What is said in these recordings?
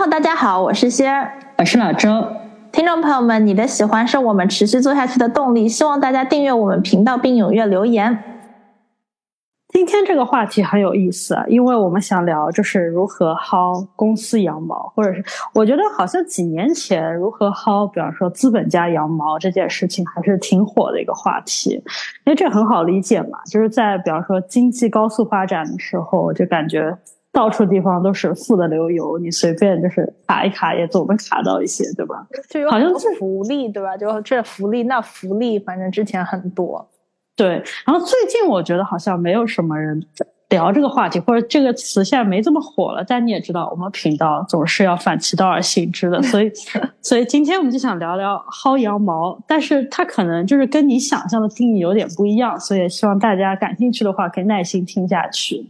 哇吼！大家好，我是仙儿，我是老周。听众朋友们，你的喜欢是我们持续做下去的动力，希望大家订阅我们频道并踊跃留言。今天这个话题很有意思啊，因为我们想聊就是如何薅公司羊毛，或者是我觉得好像几年前如何薅，比方说资本家羊毛这件事情还是挺火的一个话题，因为这很好理解嘛，就是在比方说经济高速发展的时候，就感觉。到处地方都是富的流油，你随便就是卡一卡也总能卡到一些，对吧？就有好像是福利，对吧？就这福利那福利，反正之前很多。对，然后最近我觉得好像没有什么人聊这个话题，或者这个词现在没这么火了。但你也知道，我们频道总是要反其道而行之的，所以，所以今天我们就想聊聊薅羊毛，但是它可能就是跟你想象的定义有点不一样，所以希望大家感兴趣的话可以耐心听下去。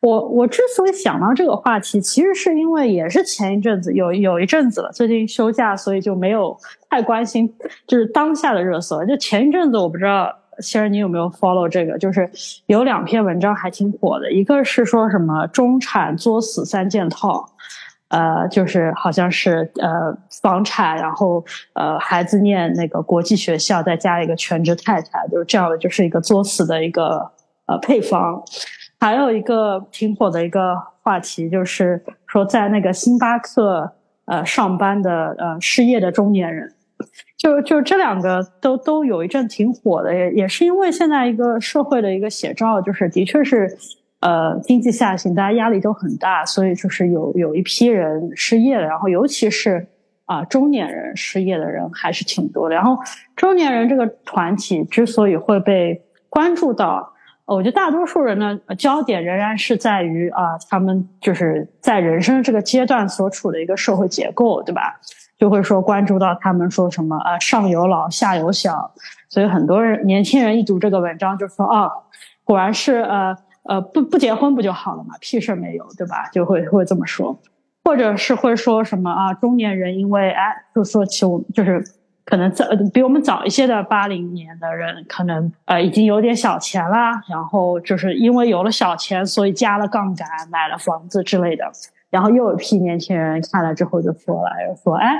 我我之所以想到这个话题，其实是因为也是前一阵子有有一阵子了，最近休假，所以就没有太关心，就是当下的热搜。就前一阵子，我不知道仙儿你有没有 follow 这个，就是有两篇文章还挺火的，一个是说什么中产作死三件套，呃，就是好像是呃房产，然后呃孩子念那个国际学校，再加一个全职太太，就是这样的，就是一个作死的一个呃配方。还有一个挺火的一个话题，就是说在那个星巴克呃上班的呃失业的中年人，就就这两个都都有一阵挺火的，也也是因为现在一个社会的一个写照，就是的确是呃经济下行，大家压力都很大，所以就是有有一批人失业了，然后尤其是啊中年人失业的人还是挺多的，然后中年人这个团体之所以会被关注到。我觉得大多数人呢，焦点仍然是在于啊，他们就是在人生这个阶段所处的一个社会结构，对吧？就会说关注到他们说什么啊，上有老下有小，所以很多人年轻人一读这个文章就说啊，果然是呃呃不不结婚不就好了嘛，屁事没有，对吧？就会会这么说，或者是会说什么啊，中年人因为哎，就说起我就是。可能早比我们早一些的八零年的人，可能呃已经有点小钱啦，然后就是因为有了小钱，所以加了杠杆，买了房子之类的。然后又有一批年轻人看了之后就说了，说哎，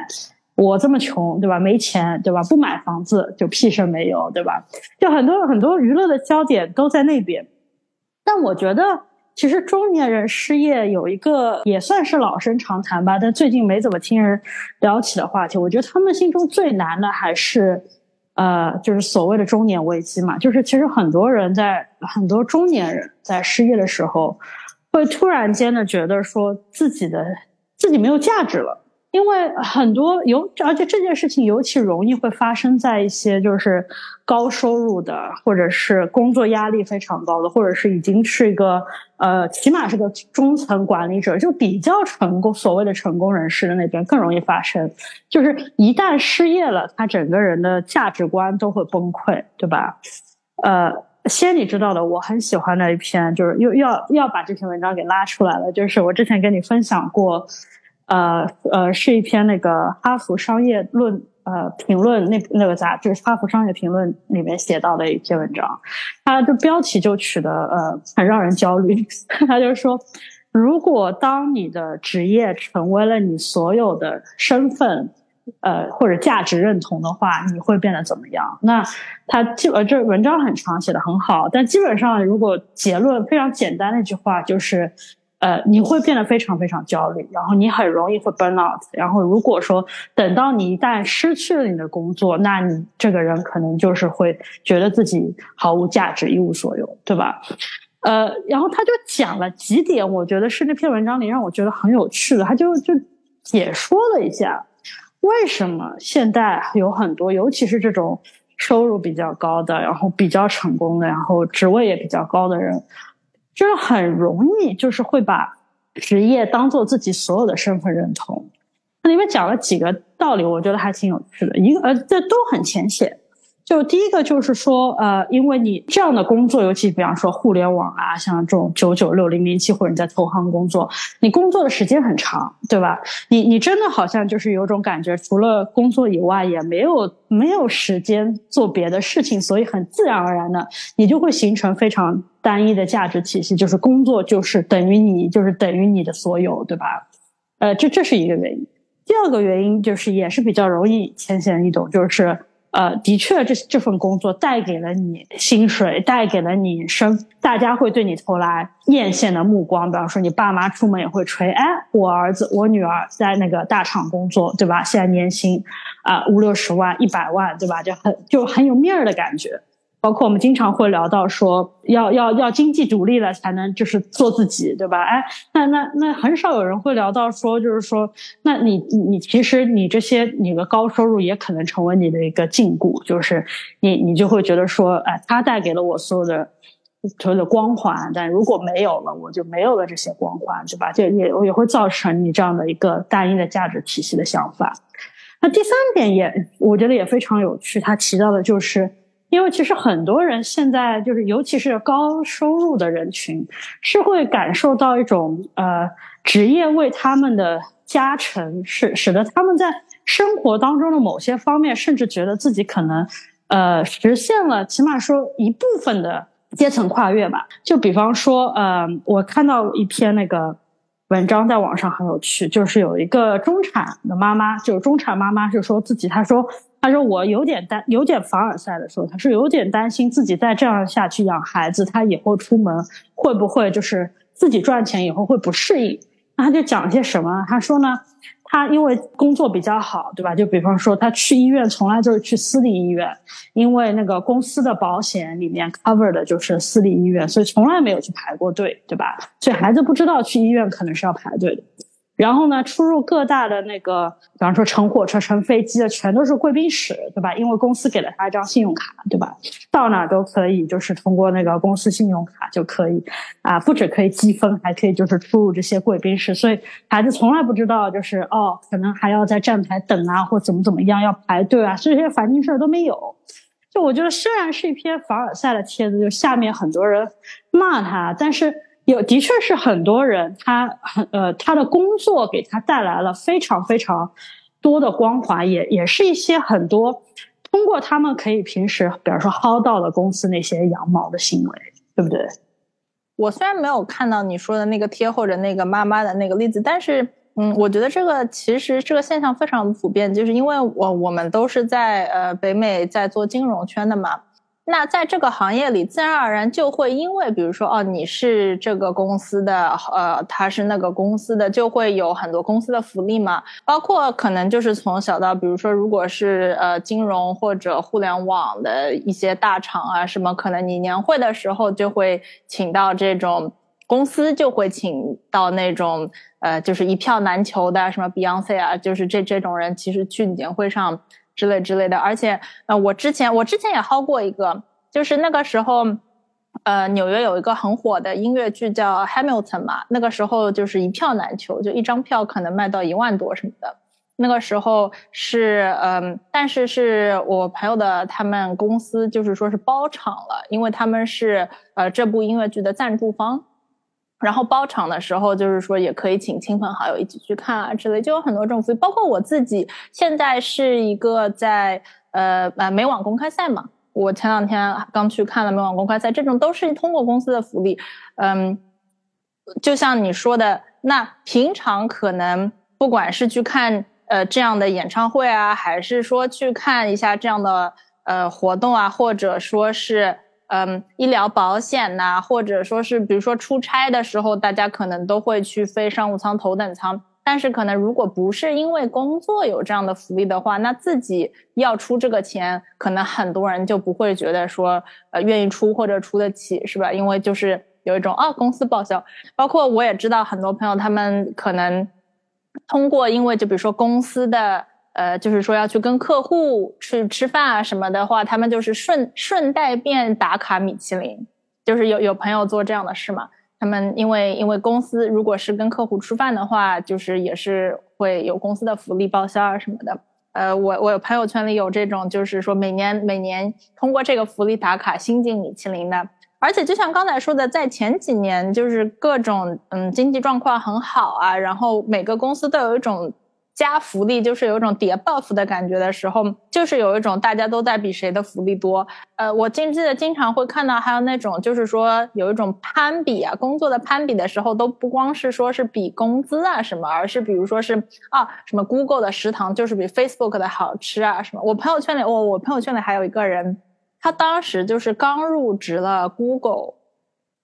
我这么穷，对吧？没钱，对吧？不买房子就屁事没有，对吧？就很多很多娱乐的焦点都在那边。但我觉得。其实中年人失业有一个也算是老生常谈吧，但最近没怎么听人聊起的话题。我觉得他们心中最难的还是，呃，就是所谓的中年危机嘛。就是其实很多人在很多中年人在失业的时候，会突然间的觉得说自己的自己没有价值了。因为很多尤，而且这件事情尤其容易会发生在一些就是高收入的，或者是工作压力非常高的，或者是已经是一个呃，起码是个中层管理者，就比较成功，所谓的成功人士的那边更容易发生。就是一旦失业了，他整个人的价值观都会崩溃，对吧？呃，先你知道的，我很喜欢的一篇，就是又要要把这篇文章给拉出来了，就是我之前跟你分享过。呃呃，是一篇那个《哈佛商业论》呃评论那那个杂志《哈佛商业评论》里面写到的一篇文章，它的标题就取得呃很让人焦虑。他就说，如果当你的职业成为了你所有的身份呃或者价值认同的话，你会变得怎么样？那他基呃这文章很长，写的很好，但基本上如果结论非常简单的一句话就是。呃，你会变得非常非常焦虑，然后你很容易会 burn out。然后如果说等到你一旦失去了你的工作，那你这个人可能就是会觉得自己毫无价值、一无所有，对吧？呃，然后他就讲了几点，我觉得是那篇文章里让我觉得很有趣的。他就就解说了一下，为什么现在有很多，尤其是这种收入比较高的，然后比较成功的，然后职位也比较高的人。就是很容易，就是会把职业当做自己所有的身份认同。那里面讲了几个道理，我觉得还挺有趣的。一个呃，这都很浅显。就第一个就是说，呃，因为你这样的工作，尤其比方说互联网啊，像这种九九六零零七，或者你在投行工作，你工作的时间很长，对吧？你你真的好像就是有种感觉，除了工作以外，也没有没有时间做别的事情，所以很自然而然的，你就会形成非常单一的价值体系，就是工作就是等于你，就是等于你的所有，对吧？呃，这这是一个原因。第二个原因就是也是比较容易浅显易懂，就是。呃，的确，这这份工作带给了你薪水，带给了你生，大家会对你投来艳羡的目光。比方说，你爸妈出门也会吹，哎，我儿子、我女儿在那个大厂工作，对吧？现在年薪啊五六十万、一百万，对吧？就很就很有面儿的感觉。包括我们经常会聊到说，要要要经济独立了才能就是做自己，对吧？哎，那那那很少有人会聊到说，就是说，那你你其实你这些你的高收入也可能成为你的一个禁锢，就是你你就会觉得说，哎，它带给了我所有的所有的光环，但如果没有了，我就没有了这些光环，对吧？这也也会造成你这样的一个单一的价值体系的想法。那第三点也我觉得也非常有趣，他提到的就是。因为其实很多人现在就是，尤其是高收入的人群，是会感受到一种呃职业为他们的加成，使使得他们在生活当中的某些方面，甚至觉得自己可能呃实现了，起码说一部分的阶层跨越吧。就比方说，呃，我看到一篇那个文章在网上很有趣，就是有一个中产的妈妈，就是中产妈妈，就说自己，她说。他说：“我有点担，有点凡尔赛的说，他是有点担心自己再这样下去养孩子，他以后出门会不会就是自己赚钱以后会不适应？那他就讲些什么？他说呢，他因为工作比较好，对吧？就比方说他去医院从来就是去私立医院，因为那个公司的保险里面 cover 的就是私立医院，所以从来没有去排过队，对吧？所以孩子不知道去医院可能是要排队的。”然后呢，出入各大的那个，比方说乘火车、乘飞机的，全都是贵宾室，对吧？因为公司给了他一张信用卡，对吧？到哪都可以，就是通过那个公司信用卡就可以，啊，不止可以积分，还可以就是出入这些贵宾室。所以孩子从来不知道，就是哦，可能还要在站台等啊，或怎么怎么样要排队啊，这些烦心事儿都没有。就我觉得，虽然是一篇凡尔赛的帖子，就下面很多人骂他，但是。有的确是很多人，他很呃，他的工作给他带来了非常非常多的光环，也也是一些很多通过他们可以平时，比如说薅到了公司那些羊毛的行为，对不对？我虽然没有看到你说的那个贴或者那个妈妈的那个例子，但是嗯，我觉得这个其实这个现象非常普遍，就是因为我我们都是在呃北美在做金融圈的嘛。那在这个行业里，自然而然就会因为，比如说，哦，你是这个公司的，呃，他是那个公司的，就会有很多公司的福利嘛。包括可能就是从小到，比如说，如果是呃金融或者互联网的一些大厂啊，什么可能你年会的时候就会请到这种公司就会请到那种呃就是一票难求的什么 Beyonce 啊，就是这这种人其实去年会上。之类之类的，而且，呃，我之前我之前也薅过一个，就是那个时候，呃，纽约有一个很火的音乐剧叫《Hamilton》嘛，那个时候就是一票难求，就一张票可能卖到一万多什么的。那个时候是，嗯，但是是我朋友的他们公司就是说是包场了，因为他们是呃这部音乐剧的赞助方。然后包场的时候，就是说也可以请亲朋好友一起去看啊之类，就有很多这种福利。包括我自己现在是一个在呃呃美网公开赛嘛，我前两天刚去看了美网公开赛，这种都是通过公司的福利。嗯，就像你说的，那平常可能不管是去看呃这样的演唱会啊，还是说去看一下这样的呃活动啊，或者说是。嗯，医疗保险呐，或者说是，比如说出差的时候，大家可能都会去飞商务舱、头等舱。但是，可能如果不是因为工作有这样的福利的话，那自己要出这个钱，可能很多人就不会觉得说，呃，愿意出或者出得起，是吧？因为就是有一种啊，公司报销。包括我也知道很多朋友，他们可能通过，因为就比如说公司的。呃，就是说要去跟客户去吃饭啊什么的话，他们就是顺顺带便打卡米其林，就是有有朋友做这样的事嘛，他们因为因为公司如果是跟客户吃饭的话，就是也是会有公司的福利报销啊什么的。呃，我我朋友圈里有这种，就是说每年每年通过这个福利打卡新进米其林的，而且就像刚才说的，在前几年就是各种嗯经济状况很好啊，然后每个公司都有一种。加福利就是有一种叠 buff 的感觉的时候，就是有一种大家都在比谁的福利多。呃，我经记得经常会看到还有那种，就是说有一种攀比啊，工作的攀比的时候，都不光是说是比工资啊什么，而是比如说是啊什么 Google 的食堂就是比 Facebook 的好吃啊什么。我朋友圈里，我我朋友圈里还有一个人，他当时就是刚入职了 Google，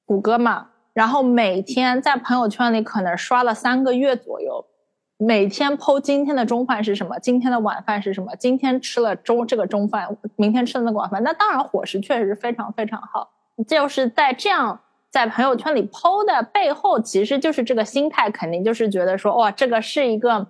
谷歌嘛，然后每天在朋友圈里可能刷了三个月左右。每天剖今天的中饭是什么，今天的晚饭是什么，今天吃了中这个中饭，明天吃的那个晚饭，那当然伙食确实非常非常好。就是在这样在朋友圈里剖的背后，其实就是这个心态，肯定就是觉得说，哇，这个是一个，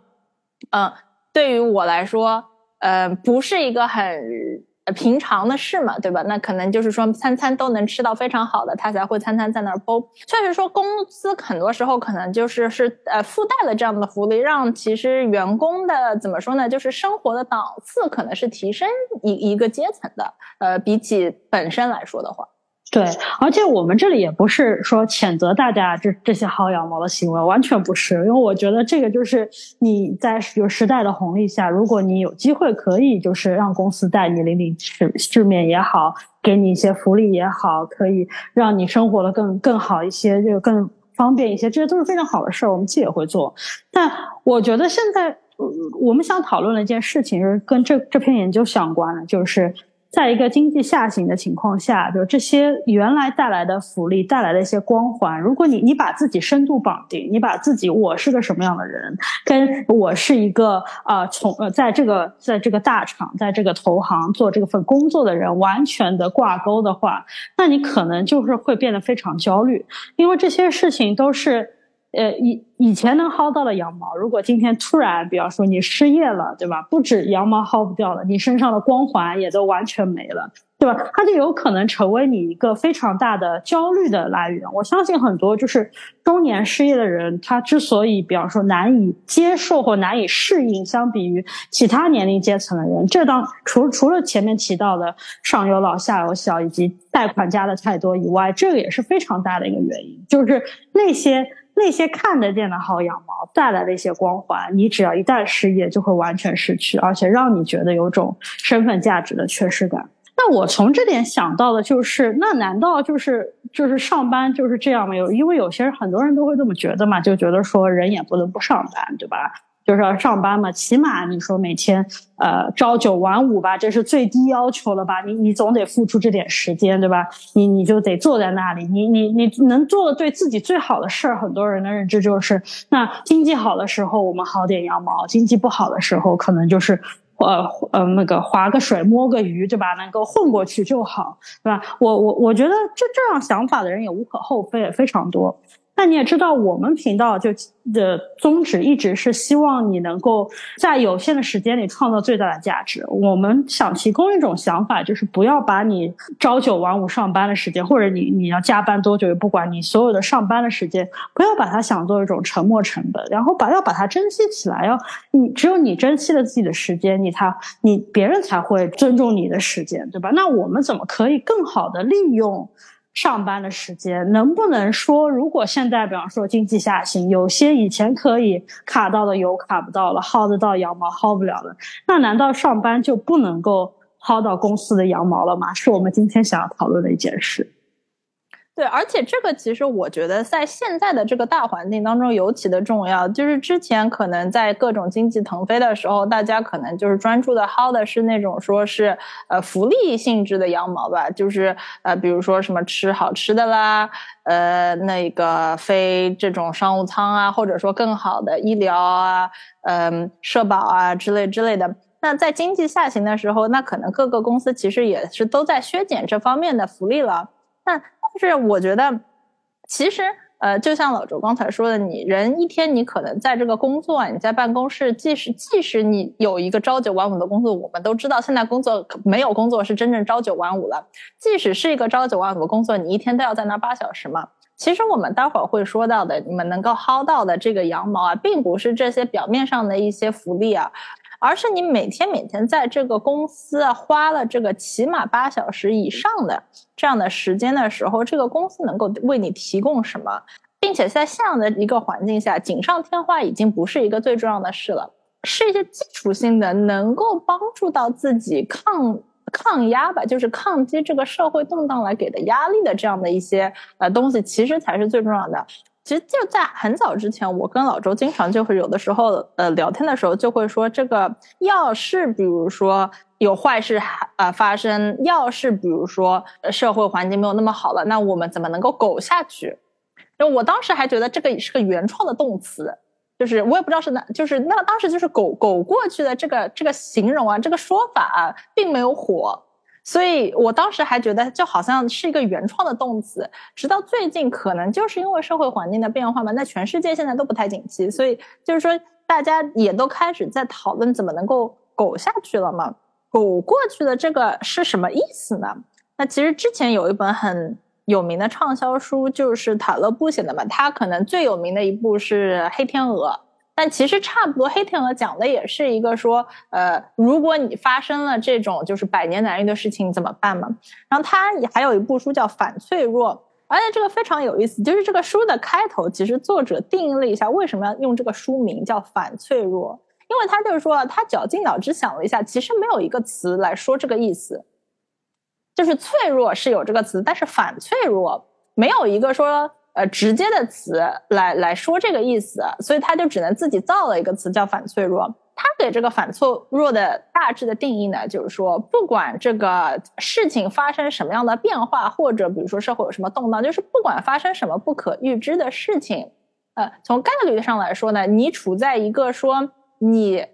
嗯，对于我来说，呃，不是一个很。平常的事嘛，对吧？那可能就是说，餐餐都能吃到非常好的，他才会餐餐在那儿包。确实说，公司很多时候可能就是是呃附带了这样的福利，让其实员工的怎么说呢，就是生活的档次可能是提升一一个阶层的。呃，比起本身来说的话。对，而且我们这里也不是说谴责大家这这些薅羊毛的行为，完全不是。因为我觉得这个就是你在有时代的红利下，如果你有机会可以就是让公司带你领领世世面也好，给你一些福利也好，可以让你生活的更更好一些，就更方便一些，这些都是非常好的事儿，我们自己也会做。但我觉得现在我们想讨论的一件事情，是跟这这篇研究相关的，就是。在一个经济下行的情况下，就这些原来带来的福利带来的一些光环，如果你你把自己深度绑定，你把自己我是个什么样的人，跟我是一个啊从呃在这个在这个大厂在这个投行做这份工作的人完全的挂钩的话，那你可能就是会变得非常焦虑，因为这些事情都是。呃，以以前能薅到的羊毛，如果今天突然，比方说你失业了，对吧？不止羊毛薅不掉了，你身上的光环也都完全没了，对吧？它就有可能成为你一个非常大的焦虑的来源。我相信很多就是中年失业的人，他之所以，比方说难以接受或难以适应，相比于其他年龄阶层的人，这当除除了前面提到的上有老下有小以及贷款加的太多以外，这个也是非常大的一个原因，就是那些。那些看得见的薅羊毛带来的一些光环，你只要一旦失业，就会完全失去，而且让你觉得有种身份价值的缺失感。那我从这点想到的就是，那难道就是就是上班就是这样吗？有因为有些人很多人都会这么觉得嘛，就觉得说人也不能不上班，对吧？就是要上班嘛，起码你说每天呃朝九晚五吧，这是最低要求了吧？你你总得付出这点时间，对吧？你你就得坐在那里，你你你能做的对自己最好的事儿，很多人的认知就是，那经济好的时候我们薅点羊毛，经济不好的时候可能就是呃呃那个划个水摸个鱼，对吧？能够混过去就好，对吧？我我我觉得这这样想法的人也无可厚非，也非常多。那你也知道，我们频道就的宗旨一直是希望你能够在有限的时间里创造最大的价值。我们想提供一种想法，就是不要把你朝九晚五上班的时间，或者你你要加班多久也不管你所有的上班的时间，不要把它想做一种沉没成本，然后把要把它珍惜起来。要你只有你珍惜了自己的时间，你才你别人才会尊重你的时间，对吧？那我们怎么可以更好的利用？上班的时间能不能说，如果现在比方说经济下行，有些以前可以卡到的油卡不到了，薅得到羊毛薅不了了，那难道上班就不能够薅到公司的羊毛了吗？是我们今天想要讨论的一件事。对，而且这个其实我觉得在现在的这个大环境当中尤其的重要。就是之前可能在各种经济腾飞的时候，大家可能就是专注的薅的是那种说是呃福利性质的羊毛吧，就是呃比如说什么吃好吃的啦，呃那个飞这种商务舱啊，或者说更好的医疗啊，嗯社保啊之类之类的。那在经济下行的时候，那可能各个公司其实也是都在削减这方面的福利了。那就是我觉得，其实呃，就像老周刚才说的，你人一天你可能在这个工作，你在办公室，即使即使你有一个朝九晚五的工作，我们都知道现在工作没有工作是真正朝九晚五了。即使是一个朝九晚五的工作，你一天都要在那八小时嘛。其实我们待会儿会说到的，你们能够薅到的这个羊毛啊，并不是这些表面上的一些福利啊，而是你每天每天在这个公司啊花了这个起码八小时以上的这样的时间的时候，这个公司能够为你提供什么，并且在这样的一个环境下，锦上添花已经不是一个最重要的事了，是一些基础性的能够帮助到自己抗。抗压吧，就是抗击这个社会动荡来给的压力的这样的一些呃东西，其实才是最重要的。其实就在很早之前，我跟老周经常就会有的时候呃聊天的时候就会说，这个要是比如说有坏事呃发生，要是比如说社会环境没有那么好了，那我们怎么能够苟下去？就我当时还觉得这个是个原创的动词。就是我也不知道是那，就是那当时就是苟苟过去的这个这个形容啊，这个说法啊，并没有火，所以我当时还觉得就好像是一个原创的动词。直到最近，可能就是因为社会环境的变化嘛，那全世界现在都不太景气，所以就是说大家也都开始在讨论怎么能够苟下去了嘛。苟过去的这个是什么意思呢？那其实之前有一本很。有名的畅销书就是塔勒布写的嘛，他可能最有名的一部是《黑天鹅》，但其实差不多，《黑天鹅》讲的也是一个说，呃，如果你发生了这种就是百年难遇的事情怎么办嘛？然后他也还有一部书叫《反脆弱》，而且这个非常有意思，就是这个书的开头，其实作者定义了一下为什么要用这个书名叫《反脆弱》，因为他就是说他绞尽脑汁想了一下，其实没有一个词来说这个意思。就是脆弱是有这个词，但是反脆弱没有一个说呃直接的词来来说这个意思，所以他就只能自己造了一个词叫反脆弱。他给这个反脆弱的大致的定义呢，就是说不管这个事情发生什么样的变化，或者比如说社会有什么动荡，就是不管发生什么不可预知的事情，呃，从概率上来说呢，你处在一个说你。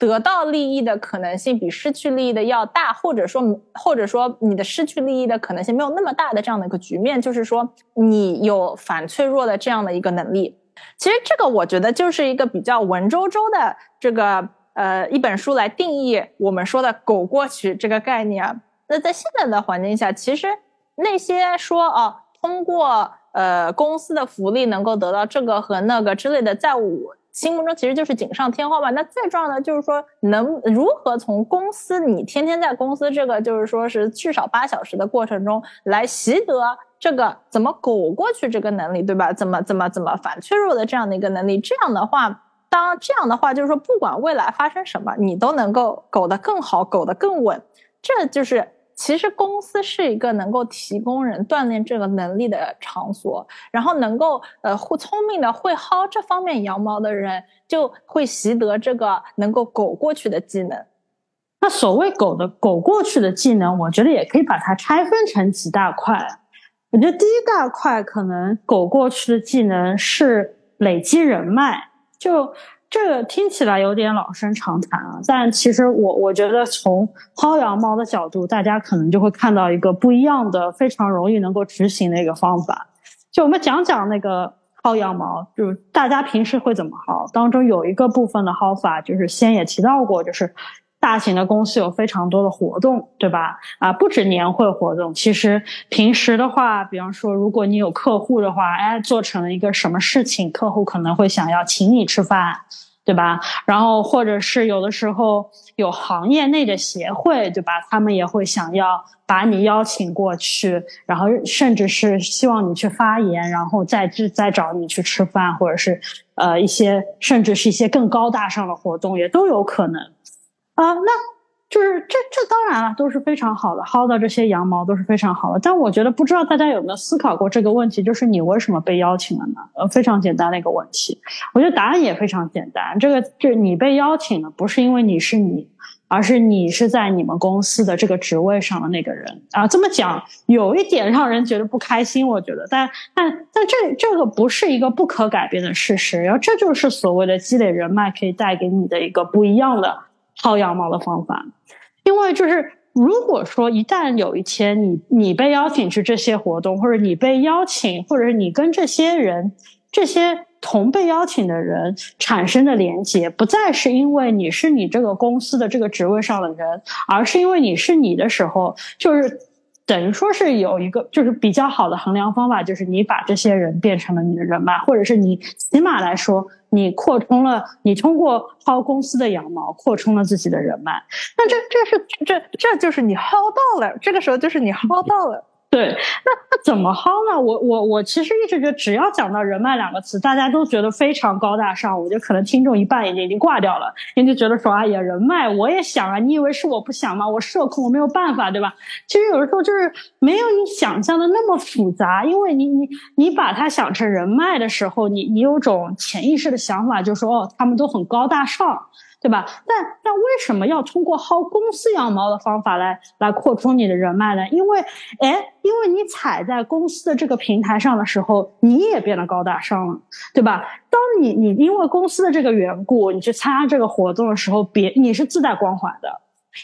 得到利益的可能性比失去利益的要大，或者说，或者说你的失去利益的可能性没有那么大的这样的一个局面，就是说你有反脆弱的这样的一个能力。其实这个我觉得就是一个比较文绉绉的这个呃一本书来定义我们说的“狗过去”这个概念啊。那在现在的环境下，其实那些说哦通过呃公司的福利能够得到这个和那个之类的，在我。心目中其实就是锦上添花吧。那最重要的就是说，能如何从公司你天天在公司这个就是说是至少八小时的过程中来习得这个怎么苟过去这个能力，对吧？怎么怎么怎么反脆弱的这样的一个能力。这样的话，当这样的话就是说，不管未来发生什么，你都能够苟得更好，苟得更稳。这就是。其实公司是一个能够提供人锻炼这个能力的场所，然后能够呃会聪明的会薅这方面羊毛的人，就会习得这个能够苟过去的技能。那所谓苟的苟过去的技能，我觉得也可以把它拆分成几大块。我觉得第一大块可能苟过去的技能是累积人脉，就。这个听起来有点老生常谈啊，但其实我我觉得从薅羊毛的角度，大家可能就会看到一个不一样的、非常容易能够执行的一个方法。就我们讲讲那个薅羊毛，就是大家平时会怎么薅？当中有一个部分的薅法，就是先也提到过，就是。大型的公司有非常多的活动，对吧？啊，不止年会活动，其实平时的话，比方说，如果你有客户的话，哎，做成了一个什么事情，客户可能会想要请你吃饭，对吧？然后或者是有的时候有行业内的协会，对吧？他们也会想要把你邀请过去，然后甚至是希望你去发言，然后再再找你去吃饭，或者是呃一些甚至是一些更高大上的活动，也都有可能。啊，那就是这这当然了，都是非常好的，薅到这些羊毛都是非常好的。但我觉得不知道大家有没有思考过这个问题，就是你为什么被邀请了呢？呃，非常简单的一个问题。我觉得答案也非常简单，这个这你被邀请了，不是因为你是你，而是你是在你们公司的这个职位上的那个人啊。这么讲有一点让人觉得不开心，我觉得，但但但这这个不是一个不可改变的事实，然后这就是所谓的积累人脉可以带给你的一个不一样的。薅羊毛的方法，因为就是如果说一旦有一天你你被邀请去这些活动，或者你被邀请，或者是你跟这些人、这些同被邀请的人产生的连接，不再是因为你是你这个公司的这个职位上的人，而是因为你是你的时候，就是等于说是有一个就是比较好的衡量方法，就是你把这些人变成了你的人脉，或者是你起码来说，你扩充了，你通过薅公司的羊毛扩充了自己的人脉。那这这是这这就是你薅到了，这个时候就是你薅到了。对，那那怎么薅呢？我我我其实一直觉得，只要讲到人脉两个词，大家都觉得非常高大上。我觉得可能听众一半已经已经挂掉了，因为就觉得说，哎呀，人脉我也想啊，你以为是我不想吗？我社恐，我没有办法，对吧？其实有的时候就是没有你想象的那么复杂，因为你你你把它想成人脉的时候，你你有种潜意识的想法，就说哦，他们都很高大上。对吧？但但为什么要通过薅公司羊毛的方法来来扩充你的人脉呢？因为，哎，因为你踩在公司的这个平台上的时候，你也变得高大上了，对吧？当你你因为公司的这个缘故，你去参加这个活动的时候，别你是自带光环的。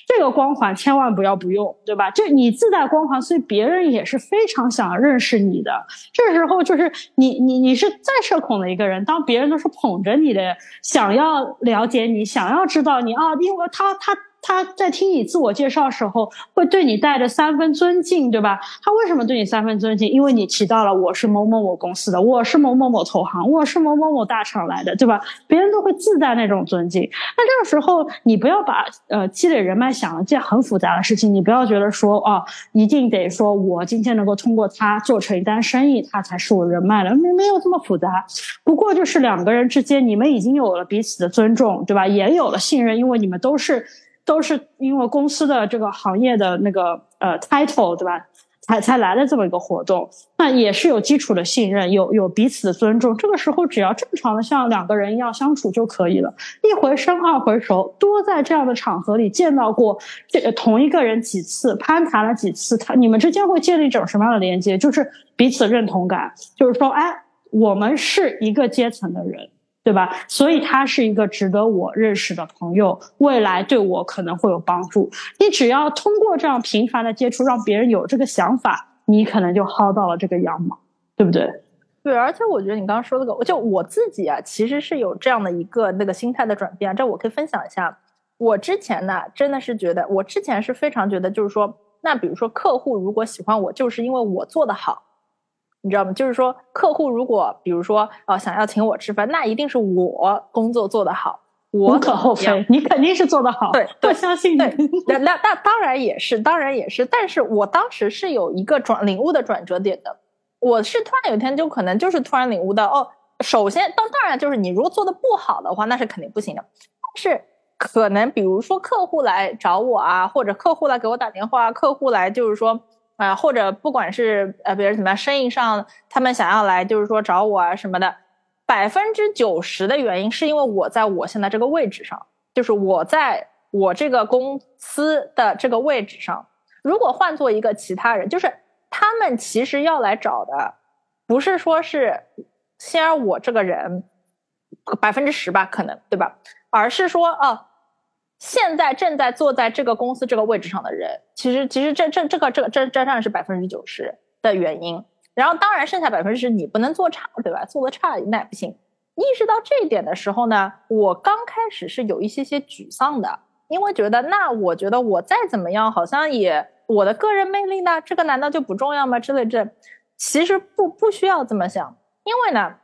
这个光环千万不要不用，对吧？这你自带光环，所以别人也是非常想认识你的。这时候就是你你你是再社恐的一个人，当别人都是捧着你的，想要了解你，想要知道你啊，因为他他。他在听你自我介绍时候，会对你带着三分尊敬，对吧？他为什么对你三分尊敬？因为你提到了我是某某某公司的，我是某某某投行，我是某某某大厂来的，对吧？别人都会自带那种尊敬。那这个时候，你不要把呃积累人脉想一件很复杂的事情，你不要觉得说啊，一定得说我今天能够通过他做成一单生意，他才是我人脉了，没没有这么复杂。不过就是两个人之间，你们已经有了彼此的尊重，对吧？也有了信任，因为你们都是。都是因为公司的这个行业的那个呃 title 对吧，才才来的这么一个活动，那也是有基础的信任，有有彼此的尊重。这个时候只要正常的像两个人一样相处就可以了，一回生二回熟，多在这样的场合里见到过这同一个人几次，攀谈了几次，他你们之间会建立一种什么样的连接？就是彼此认同感，就是说，哎，我们是一个阶层的人。对吧？所以他是一个值得我认识的朋友，未来对我可能会有帮助。你只要通过这样频繁的接触，让别人有这个想法，你可能就薅到了这个羊毛，对不对？对，而且我觉得你刚刚说那个，就我自己啊，其实是有这样的一个那个心态的转变。这我可以分享一下。我之前呢，真的是觉得，我之前是非常觉得，就是说，那比如说客户如果喜欢我，就是因为我做的好。你知道吗？就是说，客户如果比如说呃想要请我吃饭，那一定是我工作做得好，无可厚非。你肯定是做得好，对，我相信你。那那那当然也是，当然也是。但是我当时是有一个转领悟的转折点的，我是突然有一天就可能就是突然领悟到，哦，首先当当然就是你如果做的不好的话，那是肯定不行的。但是可能比如说客户来找我啊，或者客户来给我打电话，客户来就是说。啊，或者不管是呃别人怎么样，生意上他们想要来，就是说找我啊什么的，百分之九十的原因是因为我在我现在这个位置上，就是我在我这个公司的这个位置上。如果换做一个其他人，就是他们其实要来找的，不是说是先而我这个人百分之十吧，可能对吧？而是说哦。现在正在坐在这个公司这个位置上的人，其实其实这这这个这个这这上是百分之九十的原因。然后当然剩下百分之十你不能做差，对吧？做的差那也不行。意识到这一点的时候呢，我刚开始是有一些些沮丧的，因为觉得那我觉得我再怎么样，好像也我的个人魅力呢，这个难道就不重要吗？之类这其实不不需要这么想，因为呢，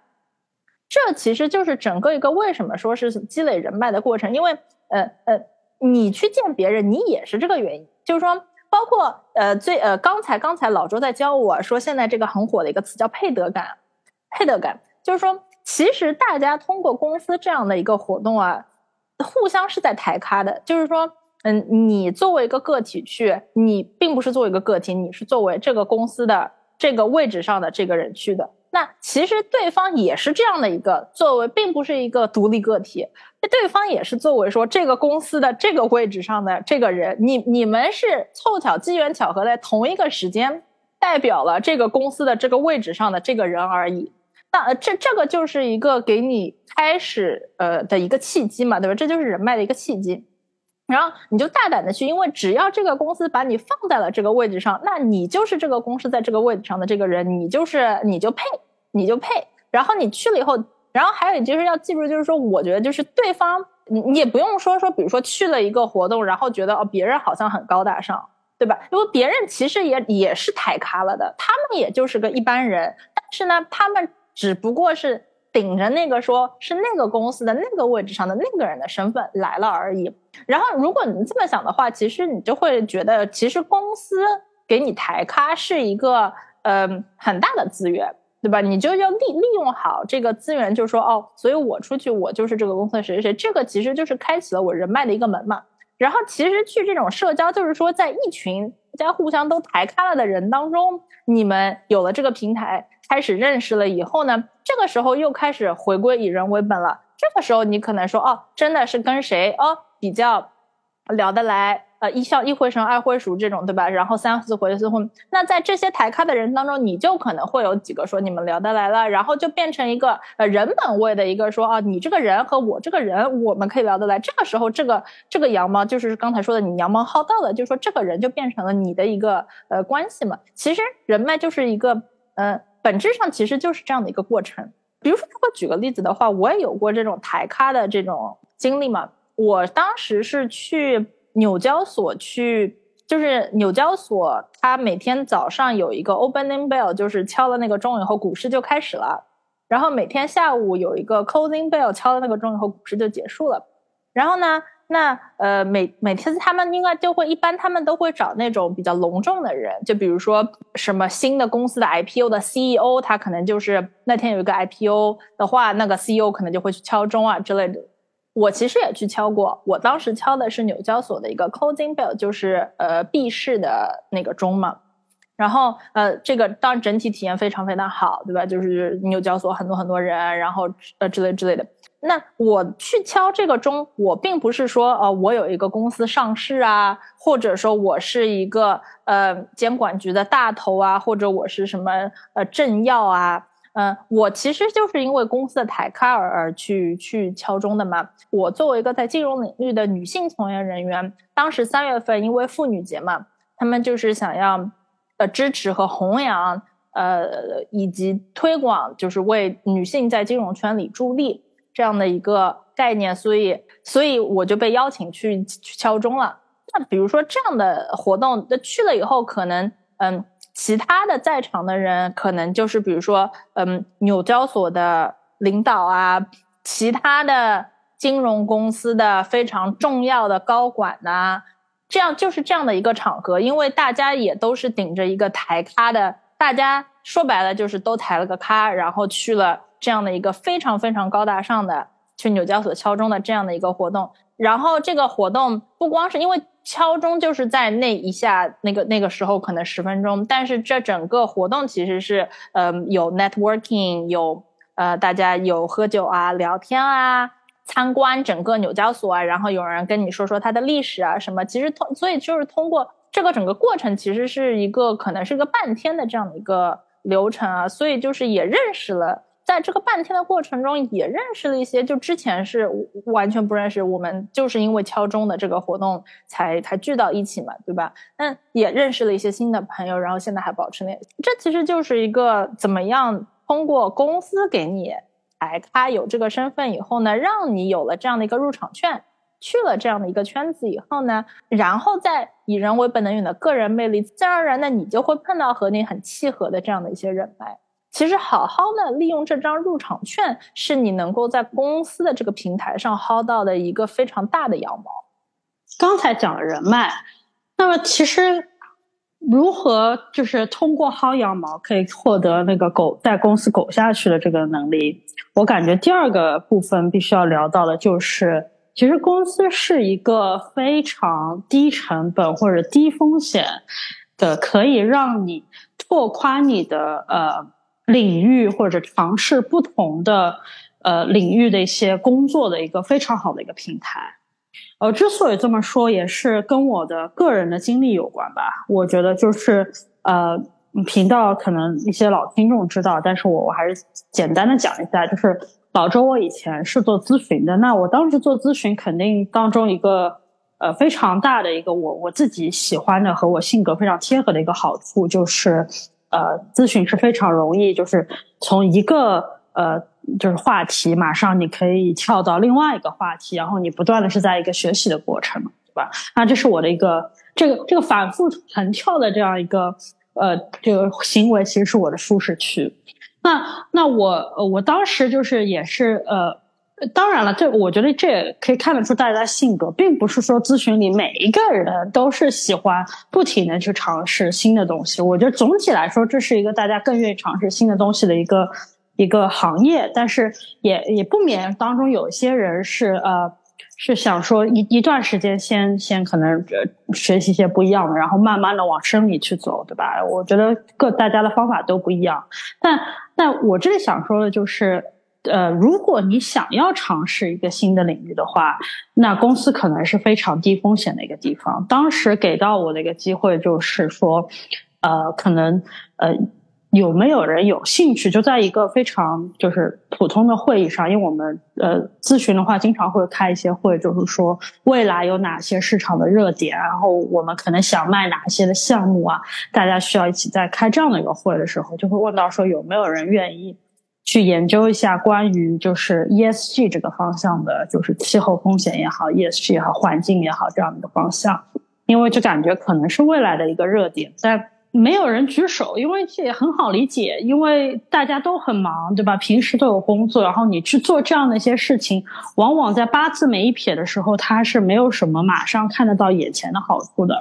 这其实就是整个一个为什么说是积累人脉的过程，因为。呃呃，你去见别人，你也是这个原因，就是说，包括呃最呃刚才刚才老周在教我说，现在这个很火的一个词叫配得感，配得感。就是说，其实大家通过公司这样的一个活动啊，互相是在抬咖的，就是说，嗯，你作为一个个体去，你并不是作为一个个体，你是作为这个公司的这个位置上的这个人去的。那其实对方也是这样的一个作为，并不是一个独立个体。那对方也是作为说这个公司的这个位置上的这个人，你你们是凑巧机缘巧合在同一个时间，代表了这个公司的这个位置上的这个人而已。那这这个就是一个给你开始呃的一个契机嘛，对吧？这就是人脉的一个契机。然后你就大胆的去，因为只要这个公司把你放在了这个位置上，那你就是这个公司在这个位置上的这个人，你就是你就配，你就配。然后你去了以后，然后还有就是要记住，就是说，我觉得就是对方，你你也不用说说，比如说去了一个活动，然后觉得哦别人好像很高大上，对吧？因为别人其实也也是抬咖了的，他们也就是个一般人，但是呢，他们只不过是顶着那个说是那个公司的那个位置上的那个人的身份来了而已。然后，如果你这么想的话，其实你就会觉得，其实公司给你抬咖是一个嗯很大的资源。对吧？你就要利利用好这个资源，就是说哦，所以我出去，我就是这个公司的谁谁谁，这个其实就是开启了我人脉的一个门嘛。然后其实去这种社交，就是说在一群在互相都抬开了的人当中，你们有了这个平台，开始认识了以后呢，这个时候又开始回归以人为本了。这个时候你可能说哦，真的是跟谁哦比较聊得来。呃，一笑一回生，二回熟这种，对吧？然后三四回四婚，那在这些抬咖的人当中，你就可能会有几个说你们聊得来了，然后就变成一个呃人本位的一个说啊，你这个人和我这个人，我们可以聊得来。这个时候，这个这个羊毛就是刚才说的，你羊毛薅到了，就是说这个人就变成了你的一个呃关系嘛。其实人脉就是一个呃，本质上其实就是这样的一个过程。比如说，如果举个例子的话，我也有过这种抬咖的这种经历嘛。我当时是去。纽交所去，就是纽交所，它每天早上有一个 opening bell，就是敲了那个钟以后，股市就开始了。然后每天下午有一个 closing bell，敲了那个钟以后，股市就结束了。然后呢，那呃每每天他们应该就会一般，他们都会找那种比较隆重的人，就比如说什么新的公司的 IPO 的 CEO，他可能就是那天有一个 IPO 的话，那个 CEO 可能就会去敲钟啊之类的。我其实也去敲过，我当时敲的是纽交所的一个 closing bell，就是呃闭市的那个钟嘛。然后呃这个当然整体体验非常非常好，对吧？就是纽交所很多很多人，然后呃之类之类的。那我去敲这个钟，我并不是说呃我有一个公司上市啊，或者说我是一个呃监管局的大头啊，或者我是什么呃政要啊。嗯，我其实就是因为公司的抬咖而而去去敲钟的嘛。我作为一个在金融领域的女性从业人员，当时三月份因为妇女节嘛，他们就是想要呃支持和弘扬呃以及推广，就是为女性在金融圈里助力这样的一个概念，所以所以我就被邀请去去敲钟了。那比如说这样的活动，那去了以后可能嗯。其他的在场的人，可能就是比如说，嗯，纽交所的领导啊，其他的金融公司的非常重要的高管呐，这样就是这样的一个场合，因为大家也都是顶着一个抬咖的，大家说白了就是都抬了个咖，然后去了这样的一个非常非常高大上的去纽交所敲钟的这样的一个活动，然后这个活动不光是因为。敲钟就是在那一下，那个那个时候可能十分钟，但是这整个活动其实是，呃，有 networking，有呃大家有喝酒啊、聊天啊、参观整个纽交所啊，然后有人跟你说说它的历史啊什么，其实通，所以就是通过这个整个过程，其实是一个可能是个半天的这样的一个流程啊，所以就是也认识了。在这个半天的过程中，也认识了一些，就之前是完全不认识。我们就是因为敲钟的这个活动才才聚到一起嘛，对吧？那也认识了一些新的朋友，然后现在还保持联系。这其实就是一个怎么样通过公司给你哎，他有这个身份以后呢，让你有了这样的一个入场券，去了这样的一个圈子以后呢，然后再以人为本的你的个人魅力，自然而然的你就会碰到和你很契合的这样的一些人脉。其实，好好的利用这张入场券，是你能够在公司的这个平台上薅到的一个非常大的羊毛。刚才讲了人脉，那么其实如何就是通过薅羊毛可以获得那个狗在公司苟下去的这个能力？我感觉第二个部分必须要聊到的就是，其实公司是一个非常低成本或者低风险的，可以让你拓宽你的呃。领域或者尝试不同的呃领域的一些工作的一个非常好的一个平台，呃，之所以这么说，也是跟我的个人的经历有关吧。我觉得就是呃，频道可能一些老听众知道，但是我我还是简单的讲一下，就是老周我以前是做咨询的，那我当时做咨询，肯定当中一个呃非常大的一个我我自己喜欢的和我性格非常贴合的一个好处就是。呃，咨询是非常容易，就是从一个呃，就是话题，马上你可以跳到另外一个话题，然后你不断的是在一个学习的过程。对吧？那这是我的一个这个这个反复横跳的这样一个呃这个行为，其实是我的舒适区。那那我我当时就是也是呃。当然了，这我觉得这也可以看得出大家性格，并不是说咨询里每一个人都是喜欢不停的去尝试新的东西。我觉得总体来说，这是一个大家更愿意尝试新的东西的一个一个行业。但是也也不免当中有些人是呃是想说一一段时间先先可能学习一些不一样的，然后慢慢的往生里去走，对吧？我觉得各大家的方法都不一样。但但我这里想说的就是。呃，如果你想要尝试一个新的领域的话，那公司可能是非常低风险的一个地方。当时给到我的一个机会就是说，呃，可能呃有没有人有兴趣，就在一个非常就是普通的会议上，因为我们呃咨询的话，经常会开一些会，就是说未来有哪些市场的热点，然后我们可能想卖哪些的项目啊，大家需要一起在开这样的一个会的时候，就会问到说有没有人愿意。去研究一下关于就是 ESG 这个方向的，就是气候风险也好，ESG 也好，环境也好这样的一个方向，因为就感觉可能是未来的一个热点，但没有人举手，因为这也很好理解，因为大家都很忙，对吧？平时都有工作，然后你去做这样的一些事情，往往在八字没一撇的时候，它是没有什么马上看得到眼前的好处的。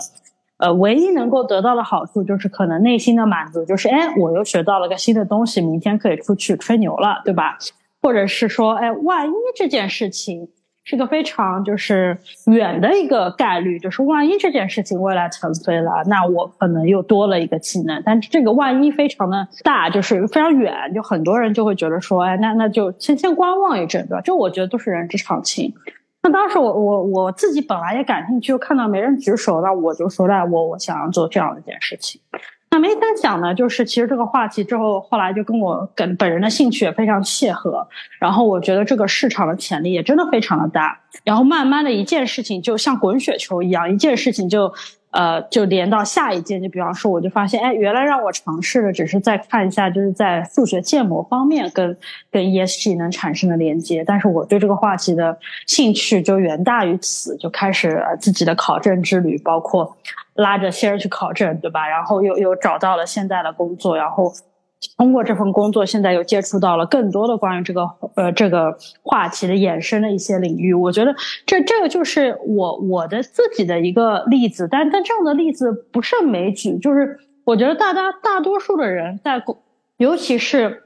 呃，唯一能够得到的好处就是可能内心的满足，就是哎，我又学到了个新的东西，明天可以出去吹牛了，对吧？或者是说，哎，万一这件事情是个非常就是远的一个概率，就是万一这件事情未来成飞了，那我可能又多了一个技能。但这个万一非常的大，就是非常远，就很多人就会觉得说，哎，那那就先先观望一阵，对吧？这我觉得都是人之常情。那当时我我我自己本来也感兴趣，看到没人举手，那我就说那我我想要做这样的一件事情。那没曾想呢，就是其实这个话题之后，后来就跟我跟本人的兴趣也非常契合，然后我觉得这个市场的潜力也真的非常的大，然后慢慢的一件事情就像滚雪球一样，一件事情就。呃，就连到下一件，就比方说，我就发现，哎，原来让我尝试的只是在看一下，就是在数学建模方面跟跟 ESG 能产生的连接，但是我对这个话题的兴趣就远大于此，就开始自己的考证之旅，包括拉着仙儿去考证，对吧？然后又又找到了现在的工作，然后。通过这份工作，现在又接触到了更多的关于这个呃这个话题的衍生的一些领域。我觉得这这个就是我我的自己的一个例子，但但这样的例子不胜枚举。就是我觉得大家大多数的人在工，尤其是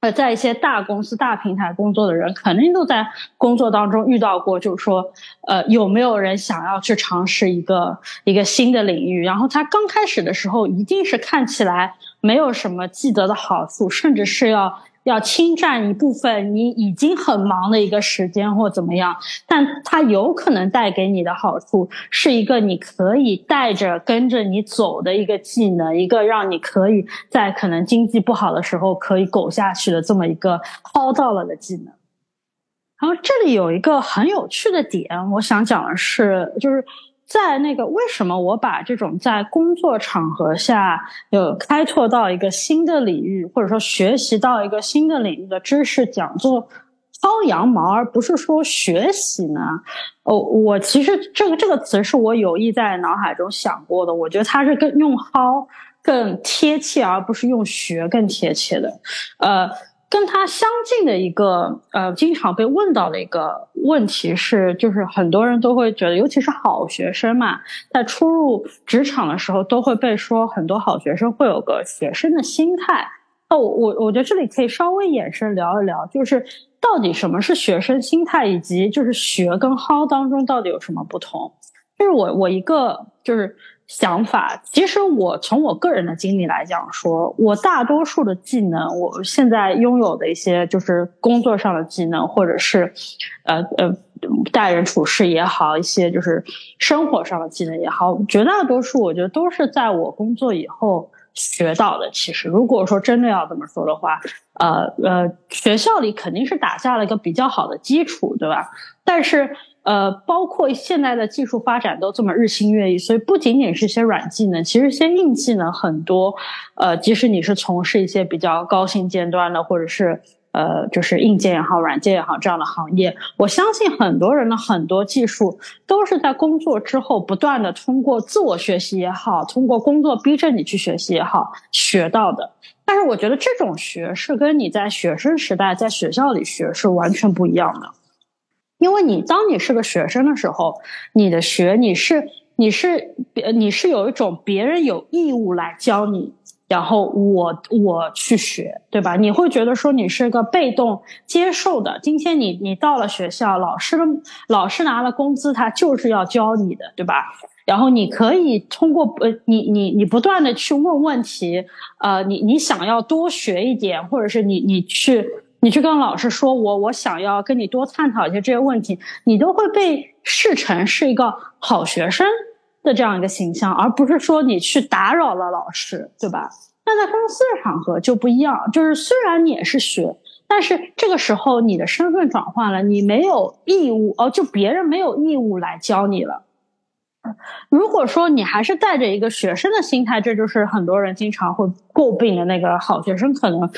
呃在一些大公司大平台工作的人，肯定都在工作当中遇到过，就是说呃有没有人想要去尝试一个一个新的领域？然后他刚开始的时候，一定是看起来。没有什么记得的好处，甚至是要要侵占一部分你已经很忙的一个时间或怎么样，但它有可能带给你的好处是一个你可以带着跟着你走的一个技能，一个让你可以在可能经济不好的时候可以苟下去的这么一个薅到了的技能。然后这里有一个很有趣的点，我想讲的是，就是。在那个为什么我把这种在工作场合下有开拓到一个新的领域，或者说学习到一个新的领域的知识讲座薅羊毛，而不是说学习呢？哦，我其实这个这个词是我有意在脑海中想过的，我觉得它是更用薅更贴切，而不是用学更贴切的，呃。跟他相近的一个呃，经常被问到的一个问题是，就是很多人都会觉得，尤其是好学生嘛，在初入职场的时候，都会被说很多好学生会有个学生的心态。那我我我觉得这里可以稍微延伸聊一聊，就是到底什么是学生心态，以及就是学跟薅当中到底有什么不同？就是我我一个就是。想法，其实我从我个人的经历来讲，说我大多数的技能，我现在拥有的一些就是工作上的技能，或者是，呃呃，待人处事也好，一些就是生活上的技能也好，绝大多数我觉得都是在我工作以后学到的。其实，如果说真的要这么说的话，呃呃，学校里肯定是打下了一个比较好的基础，对吧？但是。呃，包括现在的技术发展都这么日新月异，所以不仅仅是一些软技能，其实一些硬技能很多。呃，即使你是从事一些比较高薪尖端的，或者是呃，就是硬件也好，软件也好这样的行业，我相信很多人的很多技术都是在工作之后不断的通过自我学习也好，通过工作逼着你去学习也好学到的。但是我觉得这种学是跟你在学生时代在学校里学是完全不一样的，因为你当你是个学生的时候，你的学你是你是你是有一种别人有义务来教你。然后我我去学，对吧？你会觉得说你是个被动接受的。今天你你到了学校，老师的老师拿了工资，他就是要教你的，对吧？然后你可以通过呃，你你你不断的去问问题，呃，你你想要多学一点，或者是你你去你去跟老师说，我我想要跟你多探讨一些这些问题，你都会被视成是一个好学生。的这样一个形象，而不是说你去打扰了老师，对吧？那在公司的场合就不一样，就是虽然你也是学，但是这个时候你的身份转换了，你没有义务哦，就别人没有义务来教你了。如果说你还是带着一个学生的心态，这就是很多人经常会诟病的那个好学生可能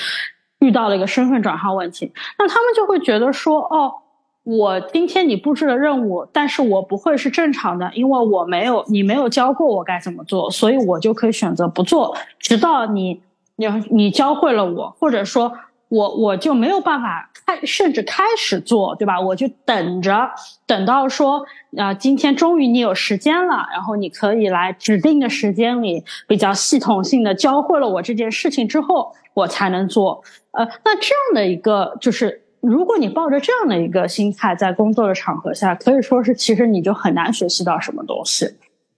遇到了一个身份转换问题，那他们就会觉得说哦。我今天你布置了任务，但是我不会是正常的，因为我没有你没有教过我该怎么做，所以我就可以选择不做，直到你你你教会了我，或者说我我就没有办法开，甚至开始做，对吧？我就等着等到说啊，今天终于你有时间了，然后你可以来指定的时间里比较系统性的教会了我这件事情之后，我才能做。呃，那这样的一个就是。如果你抱着这样的一个心态在工作的场合下，可以说是其实你就很难学习到什么东西，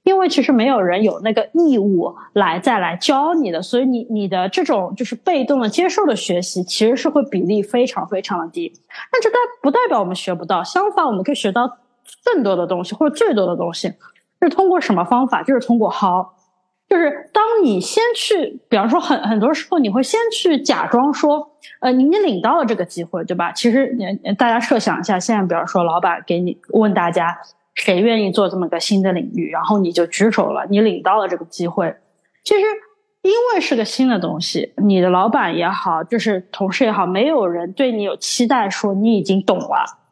因为其实没有人有那个义务来再来教你的，所以你你的这种就是被动的接受的学习，其实是会比例非常非常的低。但这代不代表我们学不到，相反我们可以学到更多的东西或者最多的东西，是通过什么方法？就是通过薅。就是当你先去，比方说很很多时候，你会先去假装说，呃，你你领到了这个机会，对吧？其实大家设想一下，现在比方说老板给你问大家谁愿意做这么个新的领域，然后你就举手了，你领到了这个机会。其实因为是个新的东西，你的老板也好，就是同事也好，没有人对你有期待说你已经懂了。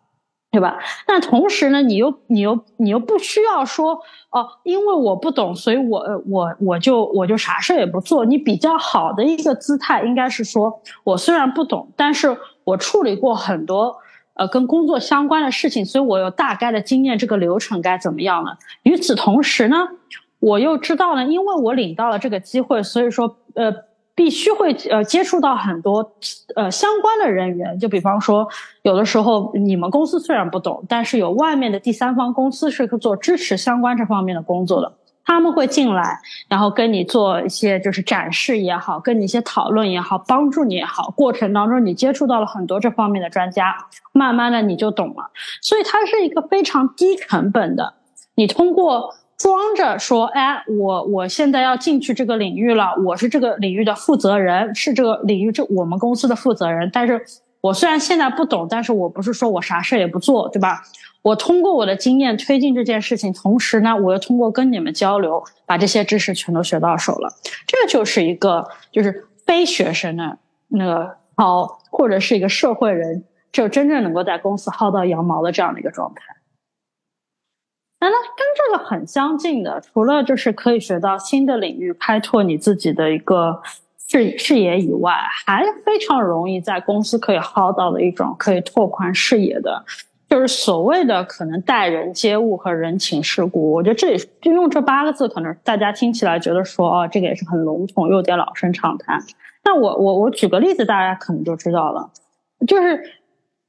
对吧？那同时呢，你又你又你又不需要说哦，因为我不懂，所以我我我就我就啥事也不做。你比较好的一个姿态应该是说，我虽然不懂，但是我处理过很多呃跟工作相关的事情，所以我有大概的经验，这个流程该怎么样呢？与此同时呢，我又知道了，因为我领到了这个机会，所以说呃。必须会呃接触到很多呃相关的人员，就比方说，有的时候你们公司虽然不懂，但是有外面的第三方公司是做支持相关这方面的工作的，他们会进来，然后跟你做一些就是展示也好，跟你一些讨论也好，帮助你也好，过程当中你接触到了很多这方面的专家，慢慢的你就懂了，所以它是一个非常低成本的，你通过。装着说，哎，我我现在要进去这个领域了，我是这个领域的负责人，是这个领域这我们公司的负责人。但是我虽然现在不懂，但是我不是说我啥事也不做，对吧？我通过我的经验推进这件事情，同时呢，我又通过跟你们交流，把这些知识全都学到手了。这就是一个就是非学生的那个好，或者是一个社会人，就真正能够在公司薅到羊毛的这样的一个状态。那那跟这个很相近的，除了就是可以学到新的领域，开拓你自己的一个视视野以外，还非常容易在公司可以薅到的一种可以拓宽视野的，就是所谓的可能待人接物和人情世故。我觉得这里就用这八个字，可能大家听起来觉得说哦，这个也是很笼统，又有点老生常谈。那我我我举个例子，大家可能就知道了，就是。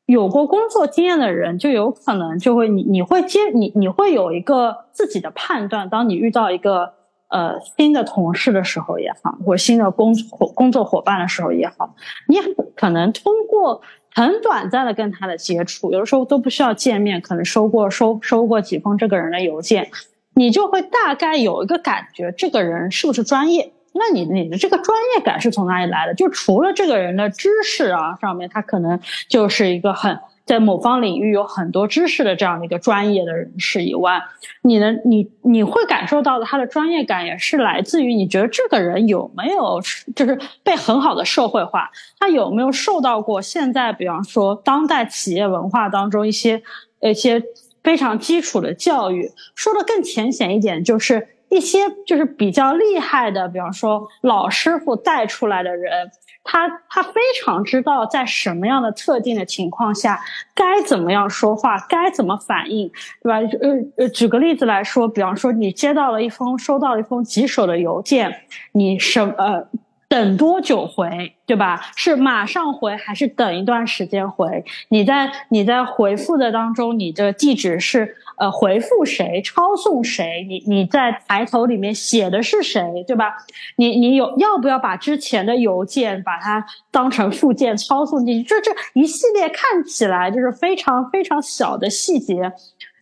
有过工作经验的人，就有可能就会你你会接你你会有一个自己的判断。当你遇到一个呃新的同事的时候也好，或新的工伙工作伙伴的时候也好，你可能通过很短暂的跟他的接触，有的时候都不需要见面，可能收过收收过几封这个人的邮件，你就会大概有一个感觉，这个人是不是专业。那你你的这个专业感是从哪里来的？就除了这个人的知识啊上面，他可能就是一个很在某方领域有很多知识的这样的一个专业的人士以外，你的你你会感受到的他的专业感也是来自于你觉得这个人有没有就是被很好的社会化，他有没有受到过现在比方说当代企业文化当中一些一些非常基础的教育。说的更浅显一点，就是一些就是比较厉害的，比方说老师傅带出来的人。他他非常知道在什么样的特定的情况下该怎么样说话，该怎么反应，对吧？呃呃，举个例子来说，比方说你接到了一封收到了一封棘手的邮件，你什呃等多久回，对吧？是马上回还是等一段时间回？你在你在回复的当中，你的地址是？呃，回复谁，抄送谁？你你在抬头里面写的是谁，对吧？你你有要不要把之前的邮件把它当成附件抄送进去？这这一系列看起来就是非常非常小的细节，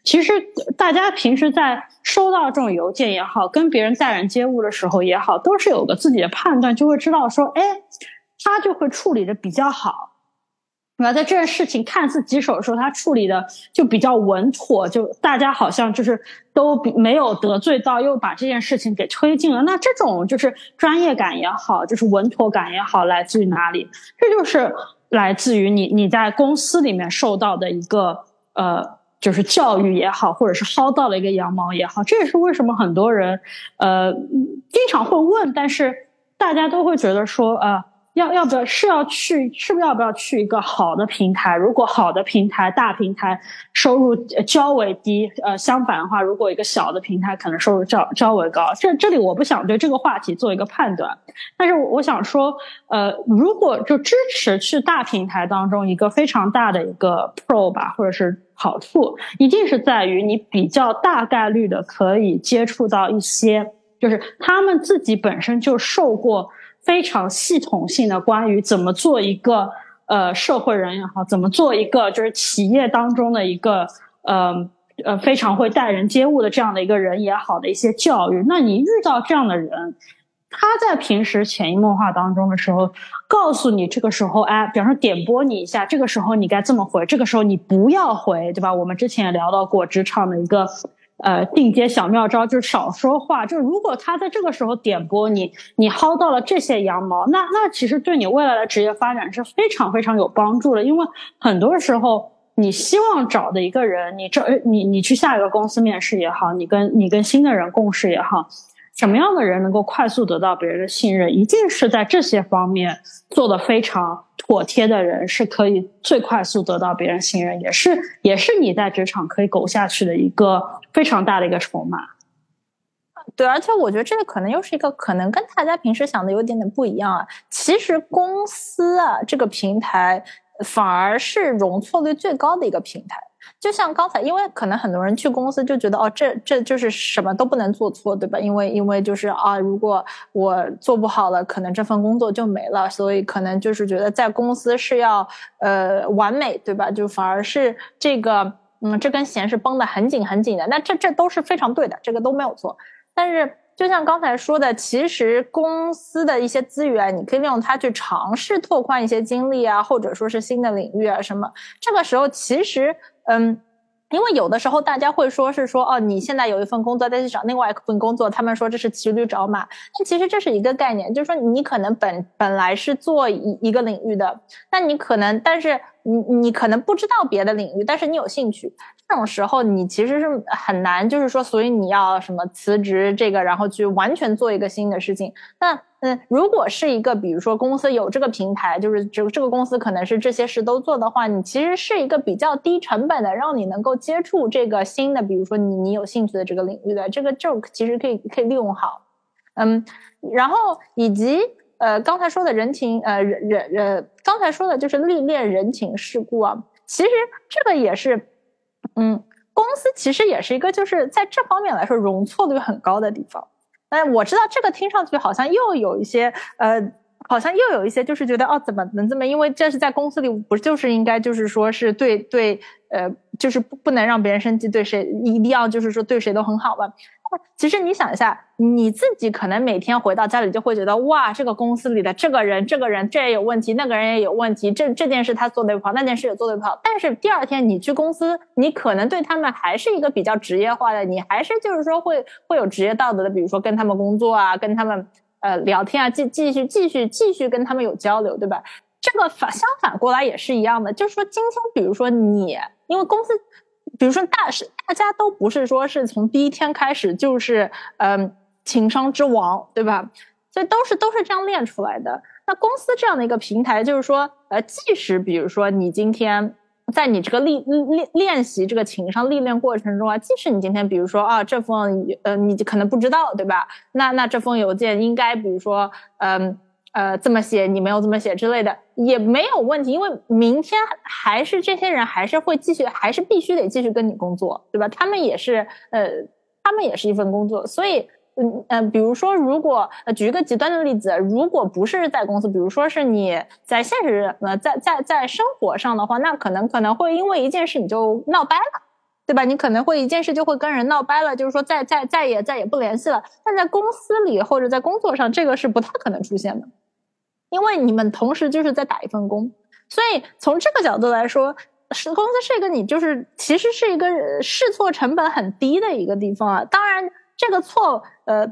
其实大家平时在收到这种邮件也好，跟别人待人接物的时候也好，都是有个自己的判断，就会知道说，哎，他就会处理的比较好。那在这件事情看似棘手的时候，他处理的就比较稳妥，就大家好像就是都没有得罪到，又把这件事情给推进了。那这种就是专业感也好，就是稳妥感也好，来自于哪里？这就是来自于你你在公司里面受到的一个呃，就是教育也好，或者是薅到了一个羊毛也好。这也是为什么很多人呃经常会问，但是大家都会觉得说呃。要要不要是要去是不是要不要去一个好的平台？如果好的平台大平台收入较为低，呃，相反的话，如果一个小的平台可能收入较较为高。这这里我不想对这个话题做一个判断，但是我想说，呃，如果就支持去大平台当中一个非常大的一个 pro 吧，或者是好处，一定是在于你比较大概率的可以接触到一些，就是他们自己本身就受过。非常系统性的关于怎么做一个呃社会人也好，怎么做一个就是企业当中的一个呃呃非常会待人接物的这样的一个人也好的一些教育。那你遇到这样的人，他在平时潜移默化当中的时候，告诉你这个时候哎，比方说点拨你一下，这个时候你该这么回，这个时候你不要回，对吧？我们之前也聊到过职场的一个。呃，定阶小妙招就是少说话。就如果他在这个时候点拨你，你薅到了这些羊毛，那那其实对你未来的职业发展是非常非常有帮助的。因为很多时候，你希望找的一个人，你这你你去下一个公司面试也好，你跟你跟新的人共事也好。什么样的人能够快速得到别人的信任？一定是在这些方面做的非常妥帖的人，是可以最快速得到别人信任，也是也是你在职场可以苟下去的一个非常大的一个筹码。对，而且我觉得这个可能又是一个可能跟大家平时想的有点点不一样啊。其实公司啊这个平台反而是容错率最高的一个平台。就像刚才，因为可能很多人去公司就觉得哦，这这就是什么都不能做错，对吧？因为因为就是啊，如果我做不好了，可能这份工作就没了，所以可能就是觉得在公司是要呃完美，对吧？就反而是这个嗯，这根弦是绷得很紧很紧的。那这这都是非常对的，这个都没有错。但是就像刚才说的，其实公司的一些资源，你可以利用它去尝试拓宽一些经历啊，或者说是新的领域啊什么。这个时候其实。嗯，因为有的时候大家会说是说哦，你现在有一份工作再去找另外一份工作，他们说这是骑驴找马。但其实这是一个概念，就是说你可能本本来是做一一个领域的，那你可能，但是你你可能不知道别的领域，但是你有兴趣。这种时候你其实是很难，就是说，所以你要什么辞职这个，然后去完全做一个新的事情。那嗯，如果是一个，比如说公司有这个平台，就是这这个公司可能是这些事都做的话，你其实是一个比较低成本的，让你能够接触这个新的，比如说你你有兴趣的这个领域的这个，joke，其实可以可以利用好。嗯，然后以及呃刚才说的人情呃人人呃刚才说的就是历练人情世故啊，其实这个也是嗯，公司其实也是一个就是在这方面来说容错率很高的地方。哎，我知道这个听上去好像又有一些，呃，好像又有一些，就是觉得哦，怎么能这么？因为这是在公司里，不就是应该就是说是对对，呃，就是不不能让别人生气，对谁一定要就是说对谁都很好吧？其实你想一下，你自己可能每天回到家里就会觉得，哇，这个公司里的这个人，这个人这也有问题，那个人也有问题，这这件事他做的不好，那件事也做的不好。但是第二天你去公司，你可能对他们还是一个比较职业化的，你还是就是说会会有职业道德的，比如说跟他们工作啊，跟他们呃聊天啊，继继续继续继续跟他们有交流，对吧？这个反相反过来也是一样的，就是说今天比如说你因为公司。比如说，大是大家都不是说是从第一天开始就是嗯情商之王，对吧？所以都是都是这样练出来的。那公司这样的一个平台，就是说，呃，即使比如说你今天在你这个练练练习这个情商历练过程中啊，即使你今天比如说啊这封呃你可能不知道，对吧？那那这封邮件应该比如说嗯。呃这么写你没有这么写之类的也没有问题，因为明天还是这些人还是会继续，还是必须得继续跟你工作，对吧？他们也是，呃，他们也是一份工作，所以，嗯嗯，比如说，如果呃，举一个极端的例子，如果不是在公司，比如说是你在现实呃，在在在生活上的话，那可能可能会因为一件事你就闹掰了，对吧？你可能会一件事就会跟人闹掰了，就是说再再再也再也不联系了。但在公司里或者在工作上，这个是不太可能出现的。因为你们同时就是在打一份工，所以从这个角度来说，是公司是一个你就是其实是一个试错成本很低的一个地方啊。当然，这个错呃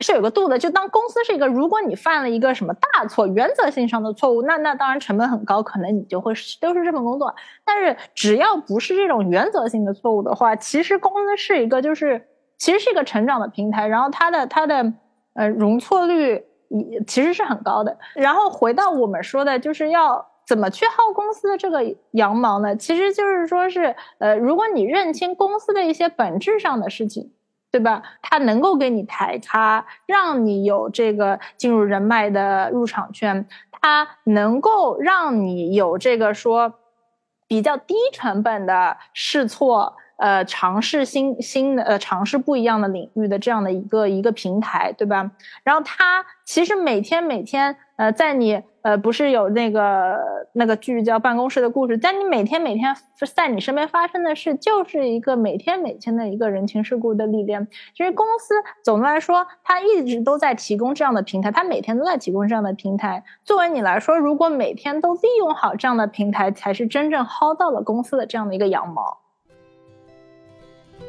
是有个度的。就当公司是一个，如果你犯了一个什么大错，原则性上的错误，那那当然成本很高，可能你就会丢失这份工作。但是只要不是这种原则性的错误的话，其实公司是一个就是其实是一个成长的平台，然后它的它的呃容错率。你其实是很高的。然后回到我们说的，就是要怎么去薅公司的这个羊毛呢？其实就是说是，呃，如果你认清公司的一些本质上的事情，对吧？它能够给你抬咖，让你有这个进入人脉的入场券，它能够让你有这个说比较低成本的试错。呃，尝试新新的呃，尝试不一样的领域的这样的一个一个平台，对吧？然后它其实每天每天呃，在你呃，不是有那个那个剧叫《办公室的故事》，在你每天每天在你身边发生的事，就是一个每天每天的一个人情世故的历练。其实公司总的来说，它一直都在提供这样的平台，它每天都在提供这样的平台。作为你来说，如果每天都利用好这样的平台，才是真正薅到了公司的这样的一个羊毛。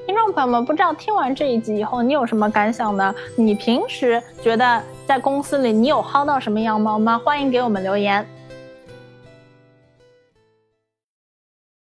听众朋友们，不知道听完这一集以后，你有什么感想呢？你平时觉得在公司里你有薅到什么羊毛吗？欢迎给我们留言。